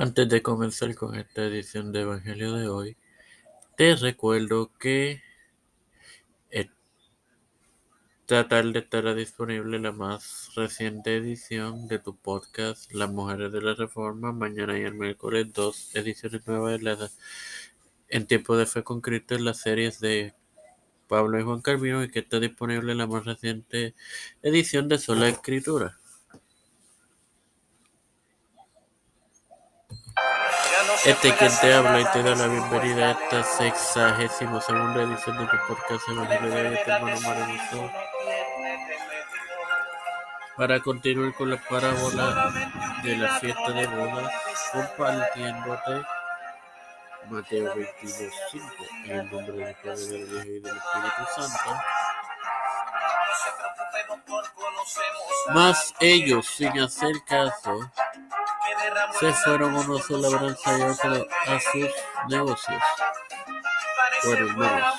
Antes de comenzar con esta edición de Evangelio de hoy, te recuerdo que esta tarde estará disponible la más reciente edición de tu podcast Las Mujeres de la Reforma. Mañana y el miércoles dos ediciones nuevas de la En Tiempo de Fe con en las series de Pablo y Juan Carvino y que está disponible la más reciente edición de Sola Escritura. Este quien te habla y te da la bienvenida a esta sexagésima segunda edición de tu podcast Evangelio de este hermano maravilloso. Para continuar con la parábola de la fiesta de bodas, compartiéndote Mateo 22, 5, en el nombre del Padre, del Hijo y del Espíritu Santo. Mas ellos, sin hacer caso, se fueron a labranza y otros a sus negocios. Bueno, hermanos,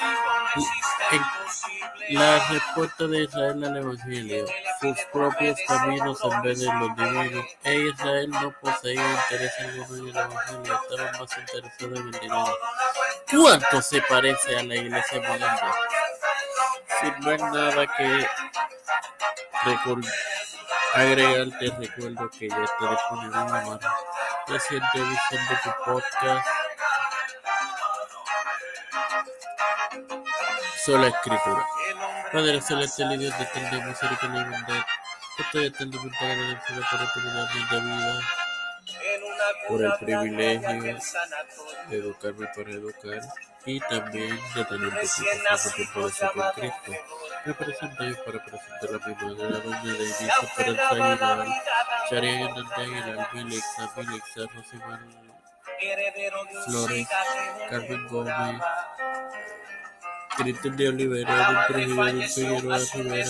la respuesta de Israel al Evangelio, sus propios caminos en vez de los divinos, e Israel no poseía interés alguno en el Evangelio, estaba más interesado en el dinero. ¿Cuánto se parece a la iglesia moderna? Sin hay nada que agregar, te recuerdo que ya está disponible en la más reciente edición de tu podcast. Sola Escritura. Padre Celestial y Dios de eterna misericordia y bondad, estoy agradecido por la oportunidad de vida, por el privilegio de educarme para educar y también de tener un poquito tiempo de ser con Cristo. Me presento yo para presentar a mi madre, la doña de Inicio Esperanza Aguilar, Sharia Hernández Aguilar, Milexa, Milexa, Rosimar Flores, Carmen Gómez, Cristian de Olivera, Edwin Trujillo, Edwin Figueroa Rivera,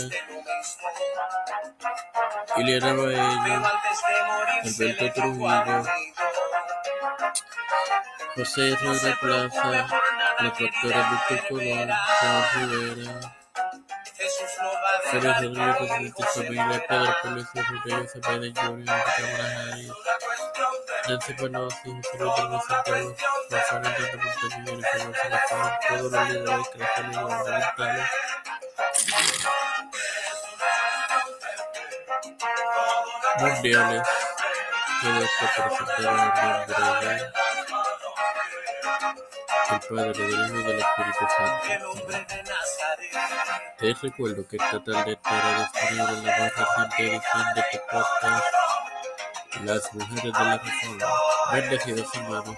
Ileana Baello, Alberto Trujillo, José Herrera Plaza, la doctora Víctor Colón, Juan Rivera, Félix Rodríguez, presidente familia, Pedro Pérez, Rodríguez Cepeda Cámara Nancy Pelosi, José todos los líderes cristianos gubernamentales, mundiales, que Dios te presentaron en nombre de el Padre, del Hijo y del Espíritu Santo. Te recuerdo que esta tarde estará disponible en la más reciente edición de tu podcast Las Mujeres de la Reforma. Bendecidos hermanos.